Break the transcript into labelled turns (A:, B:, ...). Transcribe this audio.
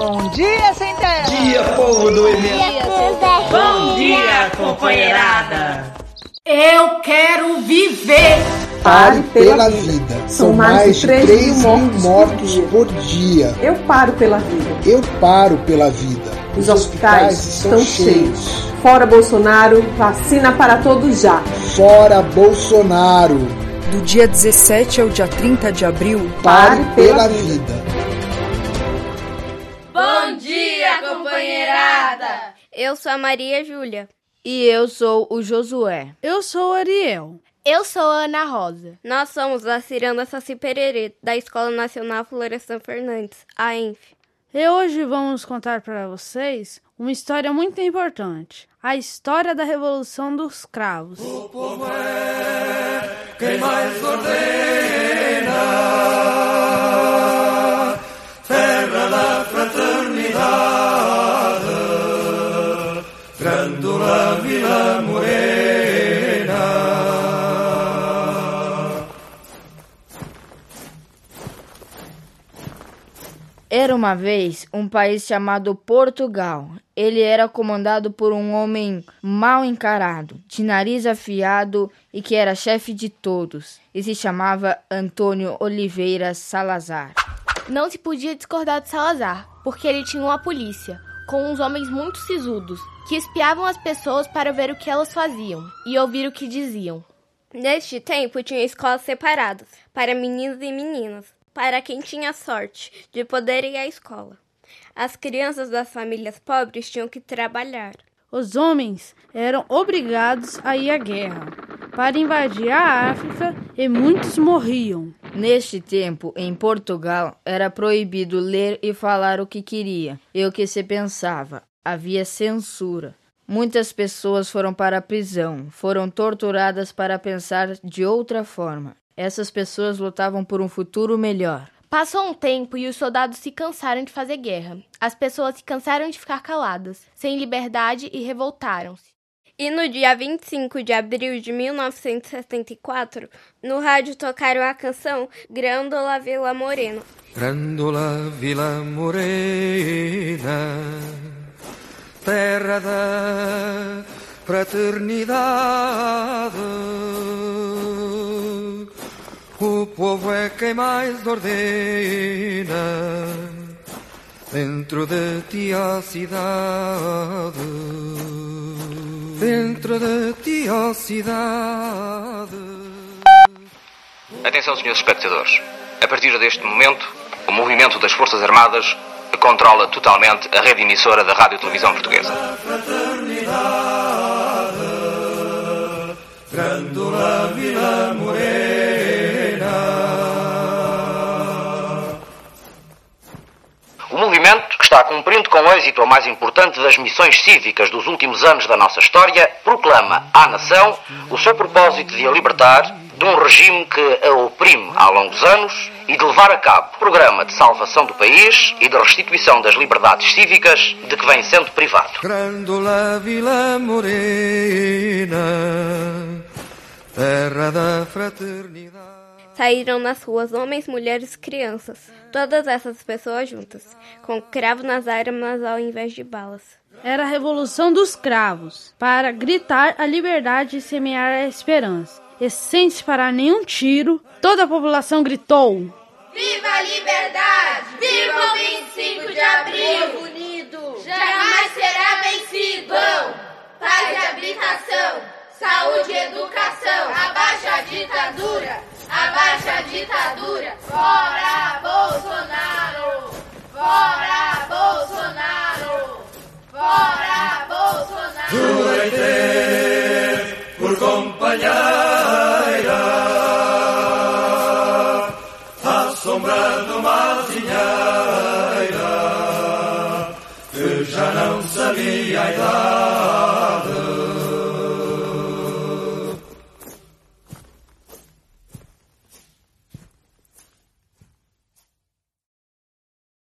A: Bom dia, sem terra!
B: Dia, povo do
C: Dia,
D: Bom dia, companheirada!
E: Eu quero viver!
F: Pare pela vida. São mais de 3 mil mortos por dia.
G: Eu paro pela vida.
F: Eu paro pela vida.
G: Os hospitais estão cheios. Fora Bolsonaro, vacina para todos já.
F: Fora Bolsonaro.
H: Do dia 17 ao dia 30 de abril,
F: pare pela vida.
I: Companheirada!
J: Eu sou a Maria Júlia.
K: E eu sou o Josué.
L: Eu sou o Ariel.
M: Eu sou a Ana Rosa.
J: Nós somos a Ciranda Saci Pererê, da Escola Nacional Florestan Fernandes, a ENF.
L: E hoje vamos contar para vocês uma história muito importante. A história da Revolução dos Cravos.
N: O povo é quem mais ordena,
K: Era uma vez um país chamado Portugal. Ele era comandado por um homem mal encarado, de nariz afiado e que era chefe de todos, e se chamava Antônio Oliveira Salazar.
M: Não se podia discordar de Salazar, porque ele tinha uma polícia, com uns homens muito sisudos, que espiavam as pessoas para ver o que elas faziam e ouvir o que diziam.
J: Neste tempo, tinha escolas separadas para meninos e meninas, para quem tinha sorte de poder ir à escola. As crianças das famílias pobres tinham que trabalhar.
L: Os homens eram obrigados a ir à guerra para invadir a África e muitos morriam.
K: Neste tempo, em Portugal, era proibido ler e falar o que queria e o que se pensava. Havia censura. Muitas pessoas foram para a prisão, foram torturadas para pensar de outra forma. Essas pessoas lutavam por um futuro melhor.
M: Passou um tempo e os soldados se cansaram de fazer guerra. As pessoas se cansaram de ficar caladas, sem liberdade e revoltaram-se.
J: E no dia 25 de abril de 1974, no rádio tocaram a canção Grândola Vila Morena.
N: Grândola Vila Morena, terra da fraternidade. O povo é quem mais ordena dentro de ti a cidade. Dentro de ti a cidade.
O: Atenção, senhores espectadores. A partir deste momento, o movimento das Forças Armadas controla totalmente a rede emissora da Rádio Televisão Portuguesa.
N: Grândola Vila Morena.
O: Movimento, que está cumprindo com êxito a mais importante das missões cívicas dos últimos anos da nossa história, proclama à nação o seu propósito de a libertar de um regime que a oprime há longos anos e de levar a cabo o programa de salvação do país e de restituição das liberdades cívicas de que vem sendo privado.
N: Grândola Vila Morena, terra da fraternidade.
J: Saíram nas ruas homens, mulheres e crianças, todas essas pessoas juntas, com cravo nas armas ao invés de balas.
L: Era a revolução dos cravos, para gritar a liberdade e semear a esperança. E sem disparar nenhum tiro, toda a população gritou:
I: Viva a liberdade! Viva o 25 de abril!
D: unido!
I: Jamais será vencido!
D: Pão,
I: paz e habitação, saúde e educação,
D: abaixa a ditadura!
I: Abaixa a ditadura! Fora Bolsonaro! Fora Bolsonaro! Fora Bolsonaro!
N: Jurei por companheira a sombra de uma zinheira que já não sabia a idade